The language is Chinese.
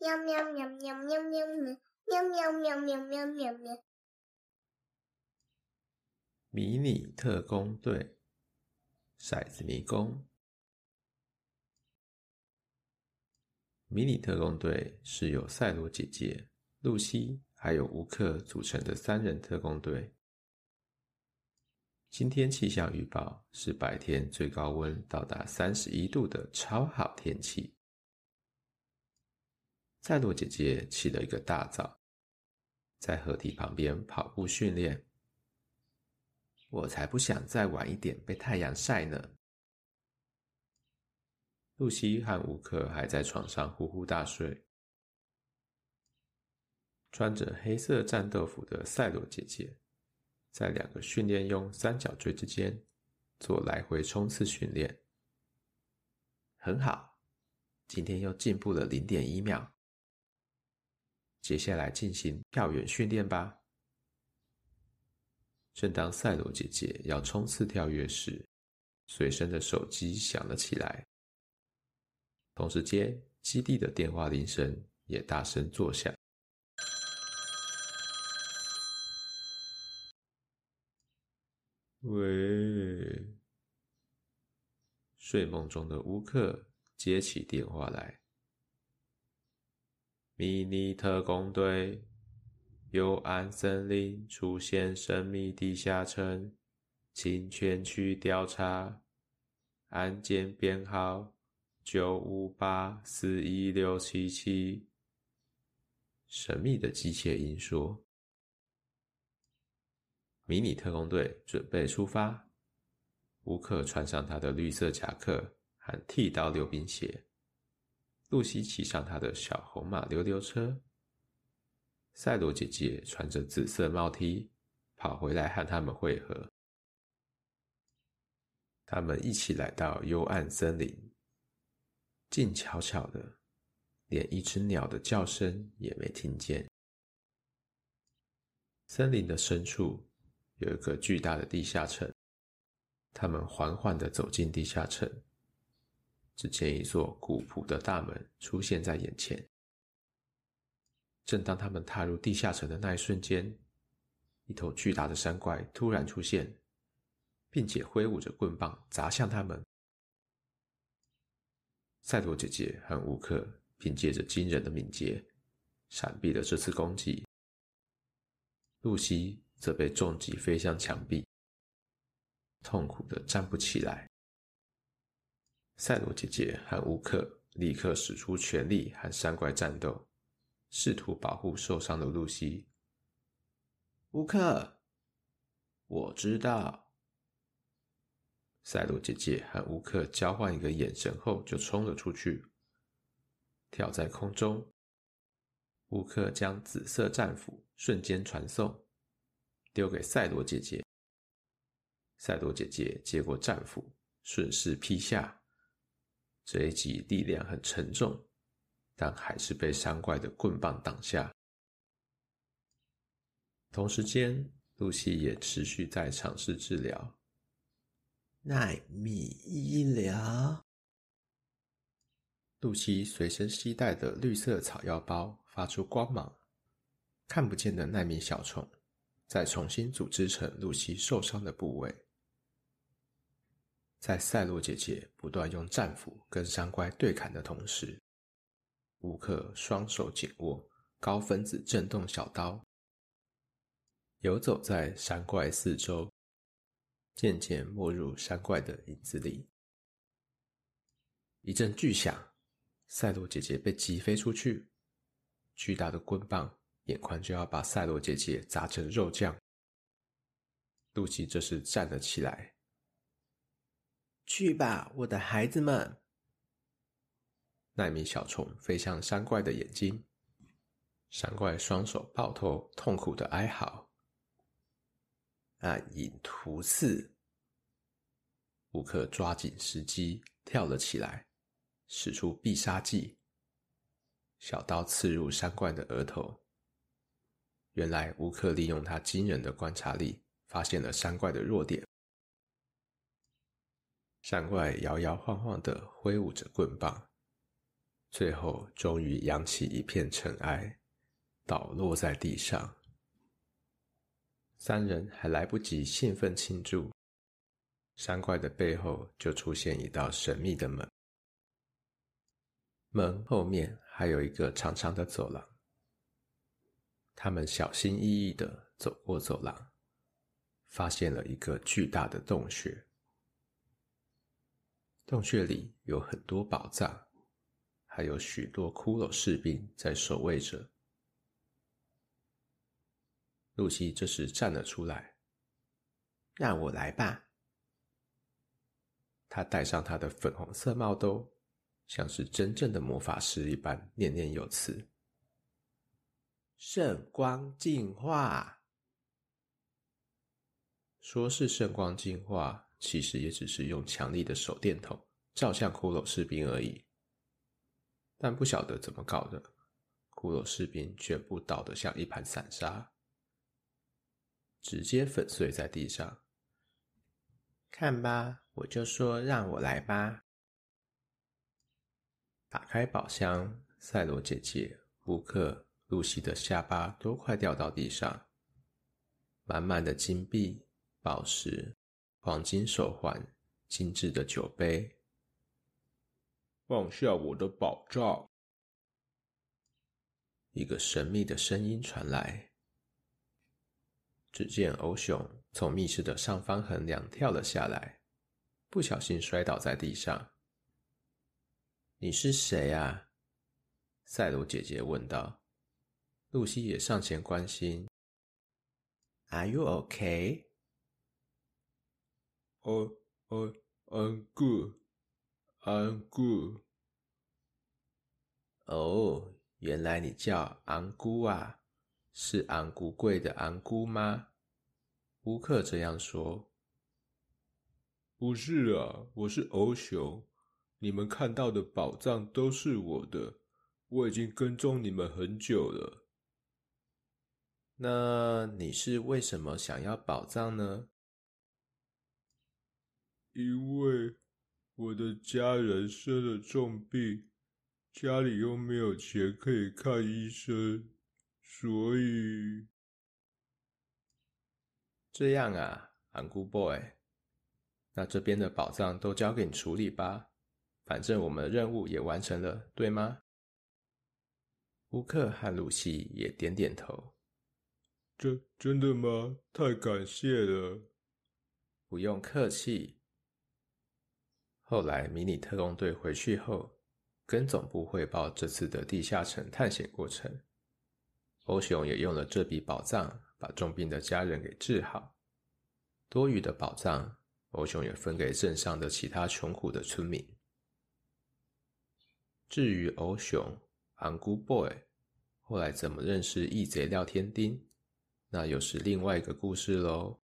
喵喵喵喵喵喵喵喵喵喵喵喵喵喵。迷你特工队，骰子迷宫。迷你特工队是由赛罗姐姐、露西还有乌克组成的三人特工队。今天气象预报是白天最高温到达三十一度的超好天气。赛罗姐姐起了一个大早，在河堤旁边跑步训练。我才不想再晚一点被太阳晒呢。露西和吴克还在床上呼呼大睡。穿着黑色战斗服的赛罗姐姐，在两个训练用三角锥之间做来回冲刺训练，很好，今天又进步了零点一秒。接下来进行跳远训练吧。正当赛罗姐姐要冲刺跳跃时，随身的手机响了起来，同时间基地的电话铃声也大声作响。喂，睡梦中的乌克接起电话来。迷你特工队，幽暗森林出现神秘地下城，请前去调查。案件编号九五八四一六七七。神秘的机械音说。迷你特工队准备出发。乌克穿上他的绿色夹克和剃刀溜冰鞋，露西骑上他的小红马溜溜车，赛罗姐姐穿着紫色帽 T 跑回来和他们会合。他们一起来到幽暗森林，静悄悄的，连一只鸟的叫声也没听见。森林的深处。有一个巨大的地下城，他们缓缓的走进地下城，只见一座古朴的大门出现在眼前。正当他们踏入地下城的那一瞬间，一头巨大的山怪突然出现，并且挥舞着棍棒砸向他们。赛罗姐姐和乌克凭借着惊人的敏捷，闪避了这次攻击。露西。则被重击飞向墙壁，痛苦的站不起来。赛罗姐姐和乌克立刻使出全力和山怪战斗，试图保护受伤的露西。乌克，我知道。赛罗姐姐和乌克交换一个眼神后，就冲了出去，跳在空中。乌克将紫色战斧瞬间传送。丢给赛罗姐姐，赛罗姐姐接过战斧，顺势劈下。这一击力量很沉重，但还是被山怪的棍棒挡下。同时间，露西也持续在尝试治疗。奈米医疗。露西随身携带的绿色草药包发出光芒，看不见的奈米小虫。再重新组织成露西受伤的部位，在赛洛姐姐不断用战斧跟山怪对砍的同时，吴克双手紧握高分子震动小刀，游走在山怪四周，渐渐没入山怪的影子里。一阵巨响，赛罗姐姐被击飞出去，巨大的棍棒。眼看就要把赛罗姐姐砸成肉酱，露西这时站了起来。去吧，我的孩子们！奈米小虫飞向山怪的眼睛，山怪双手抱头，痛苦的哀嚎。暗影突刺，乌克抓紧时机跳了起来，使出必杀技，小刀刺入山怪的额头。原来乌克利用他惊人的观察力，发现了山怪的弱点。山怪摇摇晃晃的挥舞着棍棒，最后终于扬起一片尘埃，倒落在地上。三人还来不及兴奋庆祝，山怪的背后就出现一道神秘的门，门后面还有一个长长的走廊。他们小心翼翼的走过走廊，发现了一个巨大的洞穴。洞穴里有很多宝藏，还有许多骷髅士兵在守卫着。露西这时站了出来：“让我来吧。”她戴上她的粉红色帽兜，像是真正的魔法师一般，念念有词。圣光净化，说是圣光净化，其实也只是用强力的手电筒照向骷髅士兵而已。但不晓得怎么搞的，骷髅士兵全部倒得像一盘散沙，直接粉碎在地上。看吧，我就说让我来吧。打开宝箱，赛罗姐姐、布克。露西的下巴都快掉到地上，满满的金币、宝石、黄金手环、精致的酒杯。放下我的宝藏！一个神秘的声音传来。只见欧熊从密室的上方横梁跳了下来，不小心摔倒在地上。你是谁啊？赛罗姐姐问道。露西也上前关心：“Are you okay？” “Oh, oh, I'm good, I'm good.” 哦，原来你叫安姑啊？是安姑贵的安姑吗？乌克这样说。不是啊，我是欧熊。你们看到的宝藏都是我的，我已经跟踪你们很久了。那你是为什么想要宝藏呢？因为我的家人生了重病，家里又没有钱可以看医生，所以这样啊，Uncle Boy。那这边的宝藏都交给你处理吧，反正我们的任务也完成了，对吗？乌克和鲁西也点点头。真真的吗？太感谢了！不用客气。后来，迷你特工队回去后，跟总部汇报这次的地下城探险过程。欧熊也用了这笔宝藏，把重病的家人给治好。多余的宝藏，欧熊也分给镇上的其他穷苦的村民。至于欧熊、Uncle Boy，后来怎么认识义贼廖天丁？那又是另外一个故事喽。